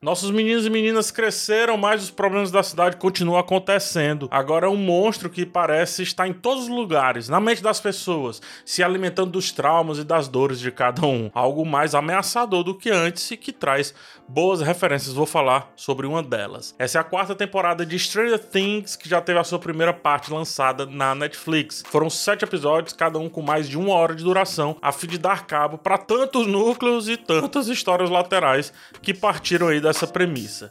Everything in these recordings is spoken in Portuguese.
Nossos meninos e meninas cresceram, mas os problemas da cidade continuam acontecendo. Agora é um monstro que parece estar em todos os lugares, na mente das pessoas, se alimentando dos traumas e das dores de cada um. Algo mais ameaçador do que antes e que traz boas referências. Vou falar sobre uma delas. Essa é a quarta temporada de Stranger Things, que já teve a sua primeira parte lançada na Netflix. Foram sete episódios, cada um com mais de uma hora de duração, a fim de dar cabo para tantos núcleos e tantas histórias laterais que partiram aí dessa premissa.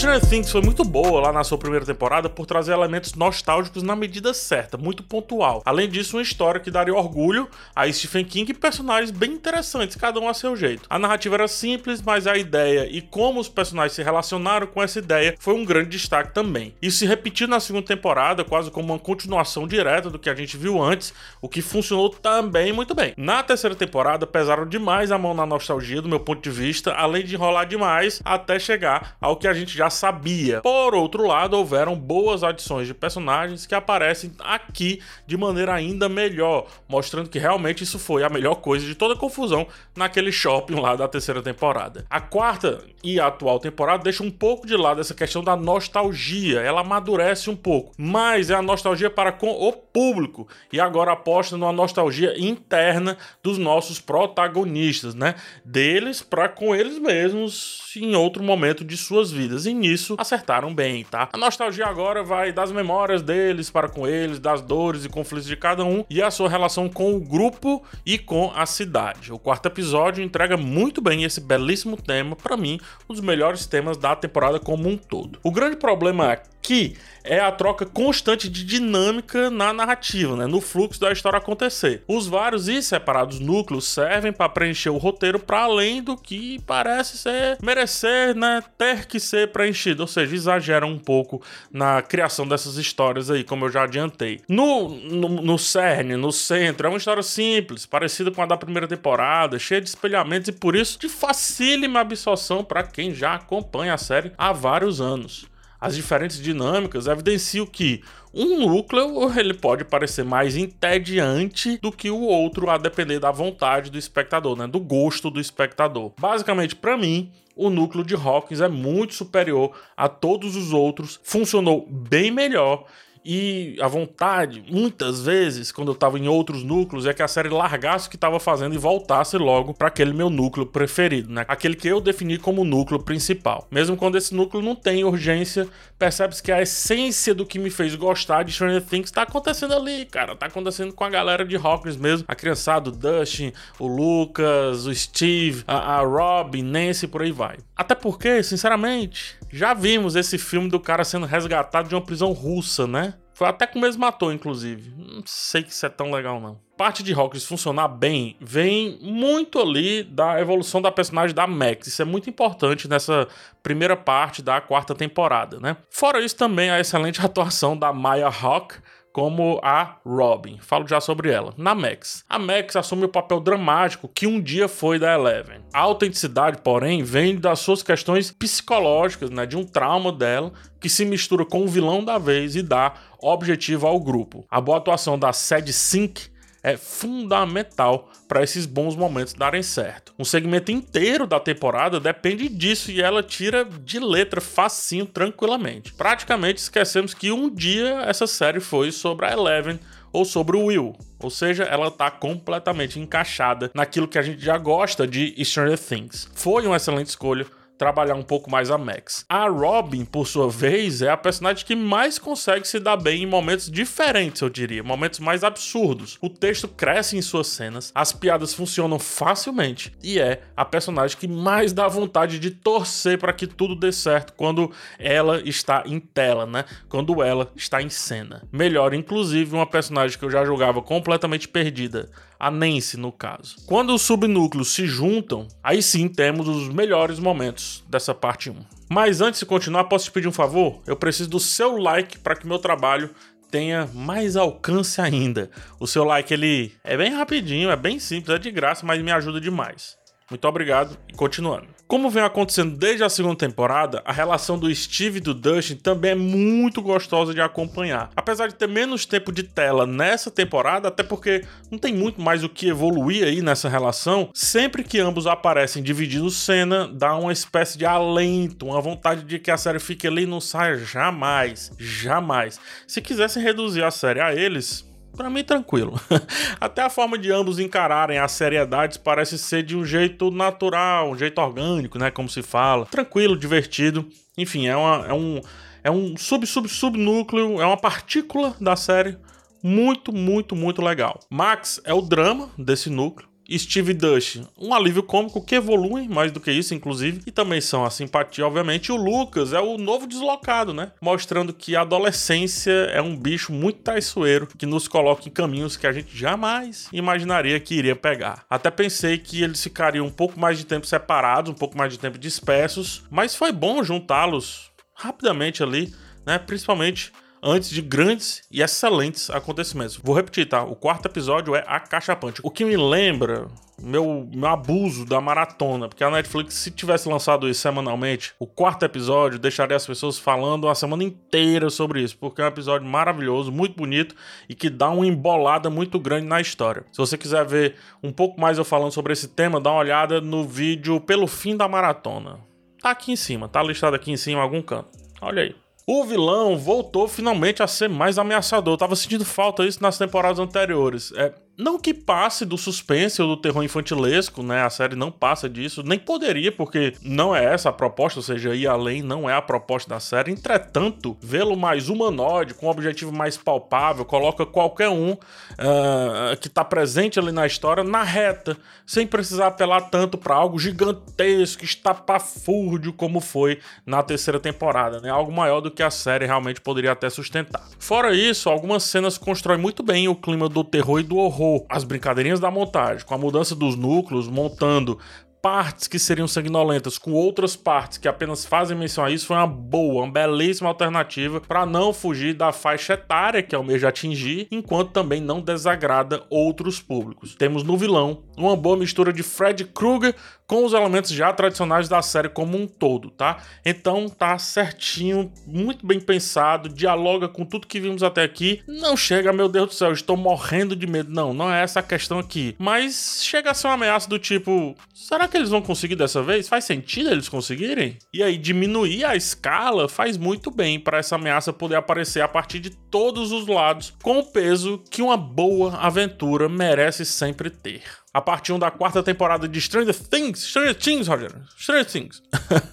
Stranger Things foi muito boa lá na sua primeira temporada por trazer elementos nostálgicos na medida certa, muito pontual. Além disso, uma história que daria orgulho a Stephen King e personagens bem interessantes, cada um a seu jeito. A narrativa era simples, mas a ideia e como os personagens se relacionaram com essa ideia foi um grande destaque também. Isso se repetiu na segunda temporada, quase como uma continuação direta do que a gente viu antes, o que funcionou também muito bem. Na terceira temporada, pesaram demais a mão na nostalgia, do meu ponto de vista, além de enrolar demais até chegar ao que a gente já sabia. Por outro lado, houveram boas adições de personagens que aparecem aqui de maneira ainda melhor, mostrando que realmente isso foi a melhor coisa de toda a confusão naquele shopping lá da terceira temporada. A quarta e a atual temporada deixa um pouco de lado essa questão da nostalgia, ela amadurece um pouco, mas é a nostalgia para com o público e agora aposta numa nostalgia interna dos nossos protagonistas, né? Deles para com eles mesmos em outro momento de suas vidas. E nisso acertaram bem, tá? A nostalgia agora vai das memórias deles para com eles, das dores e conflitos de cada um e a sua relação com o grupo e com a cidade. O quarto episódio entrega muito bem esse belíssimo tema, para mim, um dos melhores temas da temporada como um todo. O grande problema que é a troca constante de dinâmica na narrativa, né, no fluxo da história acontecer. Os vários e separados núcleos servem para preencher o roteiro para além do que parece ser merecer, né, ter que ser preenchido, ou seja, exageram um pouco na criação dessas histórias aí, como eu já adiantei. No, no, no cerne, no centro, é uma história simples, parecida com a da primeira temporada, cheia de espelhamentos e por isso de facílima absorção para quem já acompanha a série há vários anos as diferentes dinâmicas evidenciam que um núcleo ele pode parecer mais entediante do que o outro, a depender da vontade do espectador, né? do gosto do espectador. Basicamente, para mim, o núcleo de Hawkins é muito superior a todos os outros, funcionou bem melhor e a vontade, muitas vezes, quando eu tava em outros núcleos, é que a série largasse o que tava fazendo e voltasse logo para aquele meu núcleo preferido, né? Aquele que eu defini como núcleo principal. Mesmo quando esse núcleo não tem urgência, percebe-se que a essência do que me fez gostar de Stranger Things tá acontecendo ali, cara. Tá acontecendo com a galera de Hawkins mesmo. A criançada, o Dustin, o Lucas, o Steve, a, a Robin, Nancy, por aí vai. Até porque, sinceramente, já vimos esse filme do cara sendo resgatado de uma prisão russa, né? Foi até com o mesmo ator, inclusive. Não sei que isso é tão legal, não. Parte de Hawkins funcionar bem vem muito ali da evolução da personagem da Max. Isso é muito importante nessa primeira parte da quarta temporada, né? Fora isso, também a excelente atuação da Maya Hawke como a Robin. Falo já sobre ela. Na Max. A Max assume o papel dramático que um dia foi da Eleven. A autenticidade, porém, vem das suas questões psicológicas, né, de um trauma dela, que se mistura com o vilão da vez e dá objetivo ao grupo. A boa atuação da Sad Sink é fundamental para esses bons momentos darem certo. Um segmento inteiro da temporada depende disso e ela tira de letra facinho, tranquilamente. Praticamente esquecemos que um dia essa série foi sobre a Eleven ou sobre o Will. Ou seja, ela está completamente encaixada naquilo que a gente já gosta de Stranger Things. Foi uma excelente escolha trabalhar um pouco mais a Max. A Robin, por sua vez, é a personagem que mais consegue se dar bem em momentos diferentes, eu diria, momentos mais absurdos. O texto cresce em suas cenas, as piadas funcionam facilmente e é a personagem que mais dá vontade de torcer para que tudo dê certo quando ela está em tela, né? Quando ela está em cena. Melhor, inclusive, uma personagem que eu já jogava completamente perdida a Nancy no caso. Quando os subnúcleos se juntam, aí sim temos os melhores momentos dessa parte 1. Mas antes de continuar, posso te pedir um favor? Eu preciso do seu like para que meu trabalho tenha mais alcance ainda. O seu like ele é bem rapidinho, é bem simples, é de graça, mas me ajuda demais. Muito obrigado e continuando. Como vem acontecendo desde a segunda temporada, a relação do Steve e do Dustin também é muito gostosa de acompanhar. Apesar de ter menos tempo de tela nessa temporada, até porque não tem muito mais o que evoluir aí nessa relação, sempre que ambos aparecem dividindo cena, dá uma espécie de alento, uma vontade de que a série fique ali e não saia jamais. Jamais. Se quisessem reduzir a série a eles, para mim tranquilo. Até a forma de ambos encararem as seriedades parece ser de um jeito natural, um jeito orgânico, né, como se fala. Tranquilo, divertido. Enfim, é, uma, é um é um sub sub subnúcleo, é uma partícula da série muito, muito, muito legal. Max é o drama desse núcleo. Steve Dush, um alívio cômico que evolui mais do que isso, inclusive, e também são a simpatia, obviamente. E o Lucas é o novo deslocado, né? Mostrando que a adolescência é um bicho muito traiçoeiro que nos coloca em caminhos que a gente jamais imaginaria que iria pegar. Até pensei que eles ficariam um pouco mais de tempo separados, um pouco mais de tempo dispersos, mas foi bom juntá-los rapidamente ali, né? Principalmente antes de grandes e excelentes acontecimentos. Vou repetir, tá? O quarto episódio é A Cachapante. O que me lembra meu, meu abuso da maratona, porque a Netflix, se tivesse lançado isso semanalmente, o quarto episódio deixaria as pessoas falando a semana inteira sobre isso, porque é um episódio maravilhoso, muito bonito e que dá uma embolada muito grande na história. Se você quiser ver um pouco mais eu falando sobre esse tema, dá uma olhada no vídeo Pelo Fim da Maratona. Tá aqui em cima, tá listado aqui em cima algum canto. Olha aí. O vilão voltou finalmente a ser mais ameaçador. Eu tava sentindo falta disso nas temporadas anteriores. É, não que passe do suspense ou do terror infantilesco, né? A série não passa disso, nem poderia, porque não é essa a proposta, ou seja, ir além não é a proposta da série. Entretanto, vê-lo mais humanoide, com um objetivo mais palpável, coloca qualquer um uh, que tá presente ali na história na reta, sem precisar apelar tanto para algo gigantesco, estapafúrdio, como foi na terceira temporada, né? Algo maior do que a série realmente poderia até sustentar. Fora isso, algumas cenas constroem muito bem o clima do terror e do horror as brincadeirinhas da montagem, com a mudança dos núcleos, montando partes que seriam sanguinolentas com outras partes que apenas fazem menção a isso foi uma boa, uma belíssima alternativa para não fugir da faixa etária que almeja atingir, enquanto também não desagrada outros públicos. Temos no vilão uma boa mistura de Fred Krueger com os elementos já tradicionais da série como um todo, tá? Então tá certinho, muito bem pensado, dialoga com tudo que vimos até aqui. Não chega, meu Deus do céu, estou morrendo de medo. Não, não é essa a questão aqui. Mas chega a ser uma ameaça do tipo, será que eles vão conseguir dessa vez? Faz sentido eles conseguirem? E aí, diminuir a escala faz muito bem para essa ameaça poder aparecer a partir de todos os lados, com o peso que uma boa aventura merece sempre ter a parte 1 da quarta temporada de Stranger Things, Stranger Things, Roger, Stranger Things,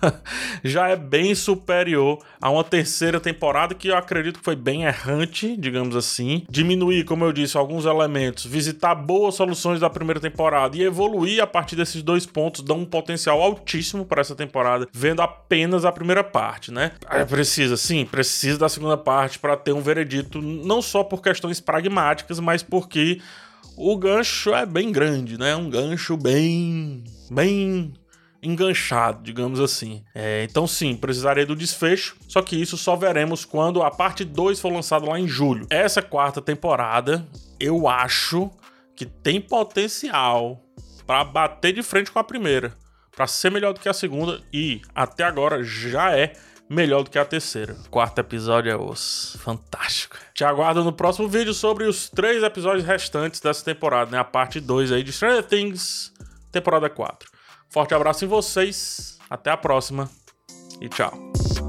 já é bem superior a uma terceira temporada que eu acredito que foi bem errante, digamos assim. Diminuir, como eu disse, alguns elementos, visitar boas soluções da primeira temporada e evoluir a partir desses dois pontos dão um potencial altíssimo para essa temporada, vendo apenas a primeira parte, né? É, precisa, sim, precisa da segunda parte para ter um veredito, não só por questões pragmáticas, mas porque o gancho é bem grande, né? Um gancho bem. bem enganchado, digamos assim. É, então, sim, precisarei do desfecho, só que isso só veremos quando a parte 2 for lançada lá em julho. Essa quarta temporada, eu acho que tem potencial para bater de frente com a primeira, para ser melhor do que a segunda e até agora já é melhor do que a terceira. O quarto episódio é osso. Fantástico. Te aguardo no próximo vídeo sobre os três episódios restantes dessa temporada, né? A parte 2 aí de Stranger Things, temporada 4. Forte abraço em vocês, até a próxima e tchau.